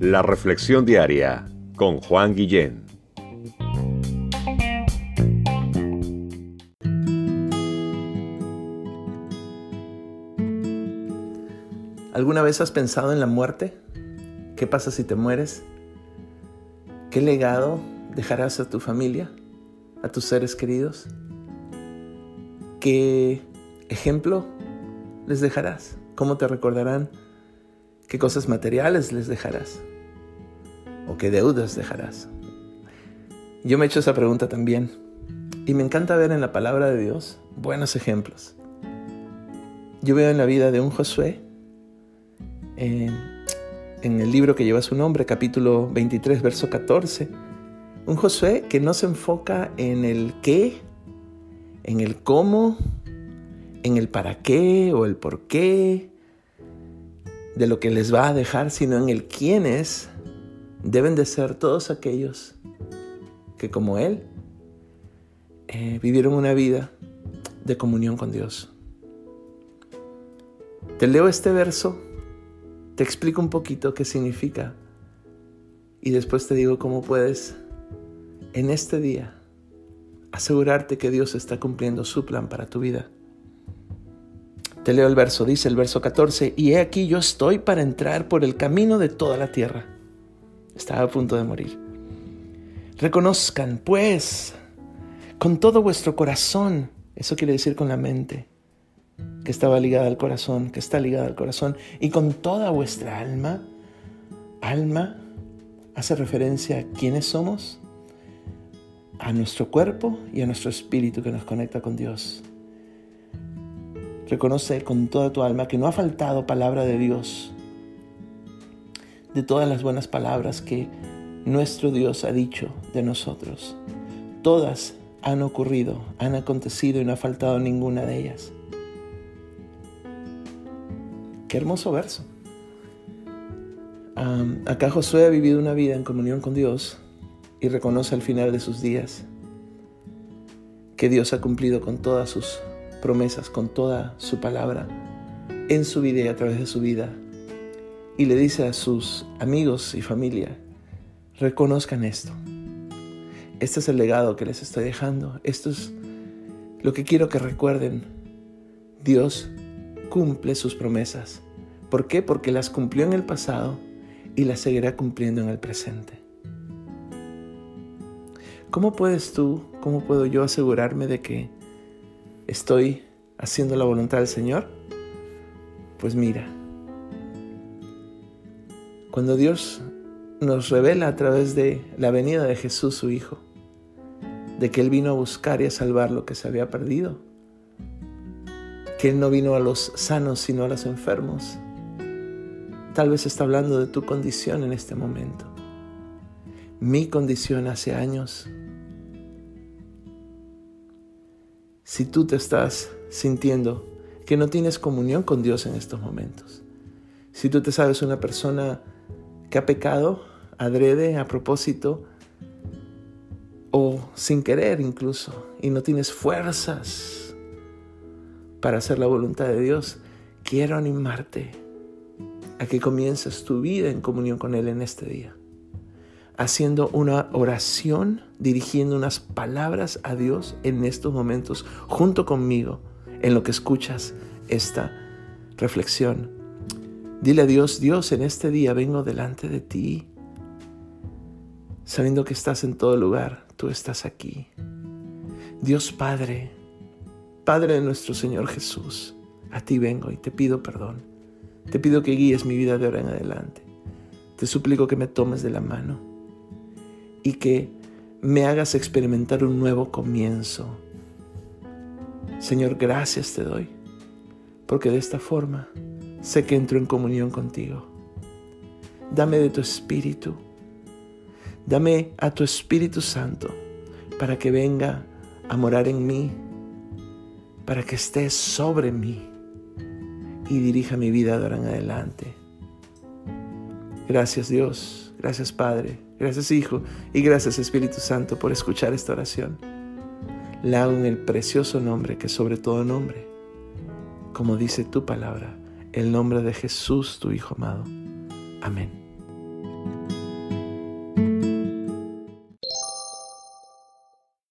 La Reflexión Diaria con Juan Guillén. ¿Alguna vez has pensado en la muerte? ¿Qué pasa si te mueres? ¿Qué legado dejarás a tu familia, a tus seres queridos? ¿Qué ejemplo les dejarás? ¿Cómo te recordarán? ¿Qué cosas materiales les dejarás? ¿O qué deudas dejarás? Yo me he hecho esa pregunta también. Y me encanta ver en la palabra de Dios buenos ejemplos. Yo veo en la vida de un Josué, en, en el libro que lleva su nombre, capítulo 23, verso 14, un Josué que no se enfoca en el qué, en el cómo, en el para qué o el por qué, de lo que les va a dejar, sino en el quiénes deben de ser todos aquellos que como Él eh, vivieron una vida de comunión con Dios. Te leo este verso, te explico un poquito qué significa y después te digo cómo puedes en este día asegurarte que Dios está cumpliendo su plan para tu vida. Te leo el verso, dice el verso 14, y he aquí yo estoy para entrar por el camino de toda la tierra. Estaba a punto de morir. Reconozcan, pues, con todo vuestro corazón, eso quiere decir con la mente, que estaba ligada al corazón, que está ligada al corazón, y con toda vuestra alma, alma hace referencia a quiénes somos, a nuestro cuerpo y a nuestro espíritu que nos conecta con Dios. Reconoce con toda tu alma que no ha faltado palabra de Dios, de todas las buenas palabras que nuestro Dios ha dicho de nosotros. Todas han ocurrido, han acontecido y no ha faltado ninguna de ellas. Qué hermoso verso. acá Josué ha vivido una vida en comunión con Dios y reconoce al final de sus días que Dios ha cumplido con todas sus promesas, con toda su palabra en su vida y a través de su vida. Y le dice a sus amigos y familia, reconozcan esto. Este es el legado que les estoy dejando. Esto es lo que quiero que recuerden. Dios cumple sus promesas. ¿Por qué? Porque las cumplió en el pasado y las seguirá cumpliendo en el presente. ¿Cómo puedes tú, cómo puedo yo asegurarme de que ¿Estoy haciendo la voluntad del Señor? Pues mira, cuando Dios nos revela a través de la venida de Jesús su Hijo, de que Él vino a buscar y a salvar lo que se había perdido, que Él no vino a los sanos sino a los enfermos, tal vez está hablando de tu condición en este momento. Mi condición hace años si tú te estás sintiendo que no tienes comunión con Dios en estos momentos. Si tú te sabes una persona que ha pecado adrede, a propósito, o sin querer incluso, y no tienes fuerzas para hacer la voluntad de Dios, quiero animarte a que comiences tu vida en comunión con Él en este día haciendo una oración, dirigiendo unas palabras a Dios en estos momentos, junto conmigo, en lo que escuchas esta reflexión. Dile a Dios, Dios, en este día vengo delante de ti, sabiendo que estás en todo lugar, tú estás aquí. Dios Padre, Padre de nuestro Señor Jesús, a ti vengo y te pido perdón. Te pido que guíes mi vida de ahora en adelante. Te suplico que me tomes de la mano y que me hagas experimentar un nuevo comienzo. Señor, gracias te doy, porque de esta forma sé que entro en comunión contigo. Dame de tu Espíritu, dame a tu Espíritu Santo para que venga a morar en mí, para que esté sobre mí y dirija mi vida de ahora en adelante. Gracias Dios, gracias Padre, Gracias Hijo y gracias Espíritu Santo por escuchar esta oración. La hago en el precioso nombre que sobre todo nombre, como dice tu palabra, el nombre de Jesús, tu Hijo amado. Amén.